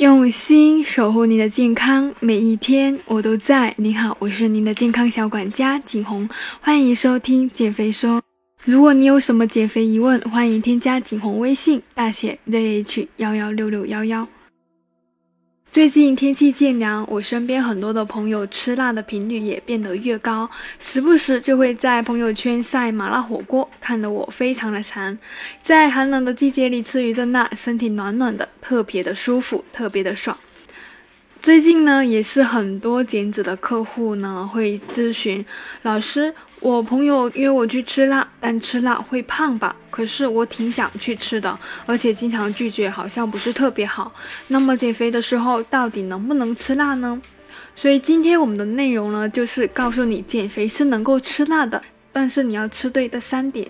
用心守护你的健康，每一天我都在。您好，我是您的健康小管家景红，欢迎收听减肥说。如果你有什么减肥疑问，欢迎添加景红微信，大写 zh 幺幺六六幺幺。最近天气渐凉，我身边很多的朋友吃辣的频率也变得越高，时不时就会在朋友圈晒麻辣火锅，看得我非常的馋。在寒冷的季节里吃一顿辣，身体暖暖的，特别的舒服，特别的爽。最近呢，也是很多减脂的客户呢会咨询老师，我朋友约我去吃辣，但吃辣会胖吧？可是我挺想去吃的，而且经常拒绝，好像不是特别好。那么减肥的时候到底能不能吃辣呢？所以今天我们的内容呢，就是告诉你减肥是能够吃辣的，但是你要吃对的三点。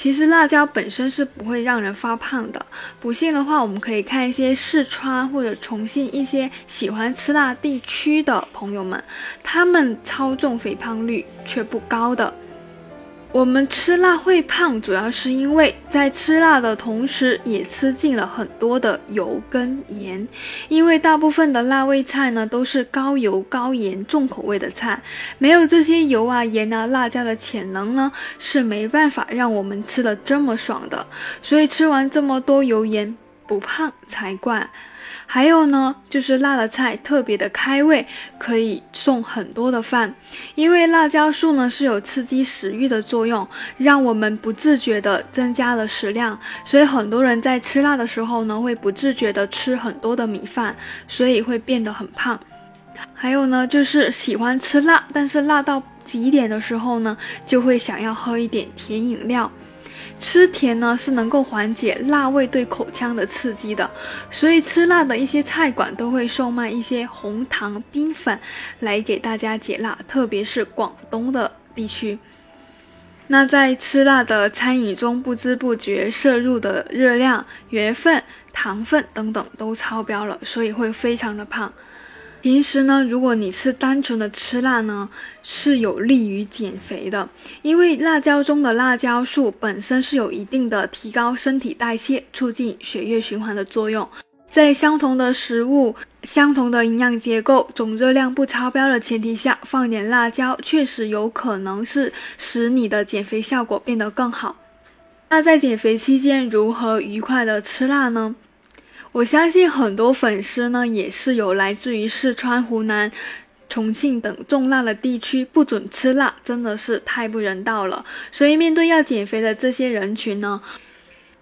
其实辣椒本身是不会让人发胖的。不信的话，我们可以看一些四川或者重庆一些喜欢吃辣地区的朋友们，他们超重肥胖率却不高的。我们吃辣会胖，主要是因为在吃辣的同时，也吃进了很多的油跟盐。因为大部分的辣味菜呢，都是高油高盐重口味的菜，没有这些油啊、盐啊、辣椒的潜能呢，是没办法让我们吃的这么爽的。所以吃完这么多油盐，不胖才怪。还有呢，就是辣的菜特别的开胃，可以送很多的饭。因为辣椒素呢是有刺激食欲的作用，让我们不自觉的增加了食量。所以很多人在吃辣的时候呢，会不自觉的吃很多的米饭，所以会变得很胖。还有呢，就是喜欢吃辣，但是辣到极点的时候呢，就会想要喝一点甜饮料。吃甜呢是能够缓解辣味对口腔的刺激的，所以吃辣的一些菜馆都会售卖一些红糖冰粉来给大家解辣，特别是广东的地区。那在吃辣的餐饮中，不知不觉摄入的热量、盐分、糖分等等都超标了，所以会非常的胖。平时呢，如果你是单纯的吃辣呢，是有利于减肥的，因为辣椒中的辣椒素本身是有一定的提高身体代谢、促进血液循环的作用。在相同的食物、相同的营养结构、总热量不超标的前提下，放点辣椒确实有可能是使你的减肥效果变得更好。那在减肥期间如何愉快的吃辣呢？我相信很多粉丝呢，也是有来自于四川、湖南、重庆等重辣的地区，不准吃辣，真的是太不人道了。所以面对要减肥的这些人群呢，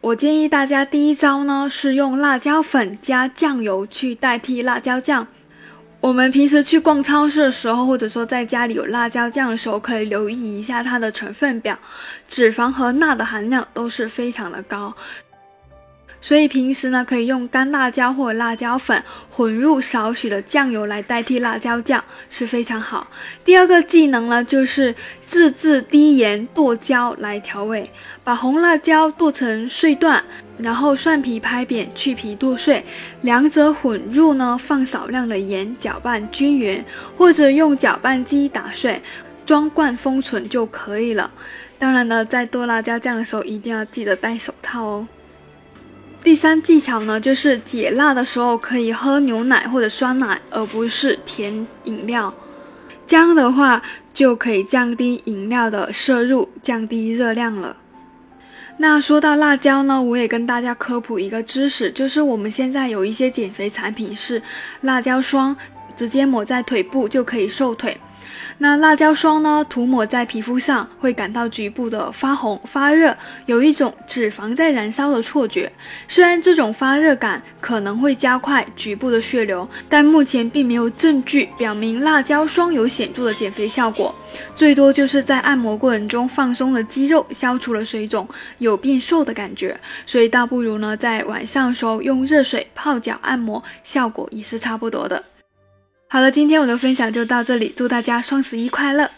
我建议大家第一招呢是用辣椒粉加酱油去代替辣椒酱。我们平时去逛超市的时候，或者说在家里有辣椒酱的时候，可以留意一下它的成分表，脂肪和钠的含量都是非常的高。所以平时呢，可以用干辣椒或辣椒粉混入少许的酱油来代替辣椒酱，是非常好。第二个技能呢，就是自制低盐剁椒来调味，把红辣椒剁成碎段，然后蒜皮拍扁去皮剁碎，两者混入呢，放少量的盐搅拌均匀，或者用搅拌机打碎，装罐封存就可以了。当然呢，在剁辣椒酱的时候一定要记得戴手套哦。第三技巧呢，就是解辣的时候可以喝牛奶或者酸奶，而不是甜饮料。这样的话就可以降低饮料的摄入，降低热量了。那说到辣椒呢，我也跟大家科普一个知识，就是我们现在有一些减肥产品是辣椒霜，直接抹在腿部就可以瘦腿。那辣椒霜呢？涂抹在皮肤上会感到局部的发红、发热，有一种脂肪在燃烧的错觉。虽然这种发热感可能会加快局部的血流，但目前并没有证据表明辣椒霜有显著的减肥效果。最多就是在按摩过程中放松了肌肉，消除了水肿，有变瘦的感觉。所以倒不如呢，在晚上时候用热水泡脚按摩，效果也是差不多的。好了，今天我的分享就到这里，祝大家双十一快乐！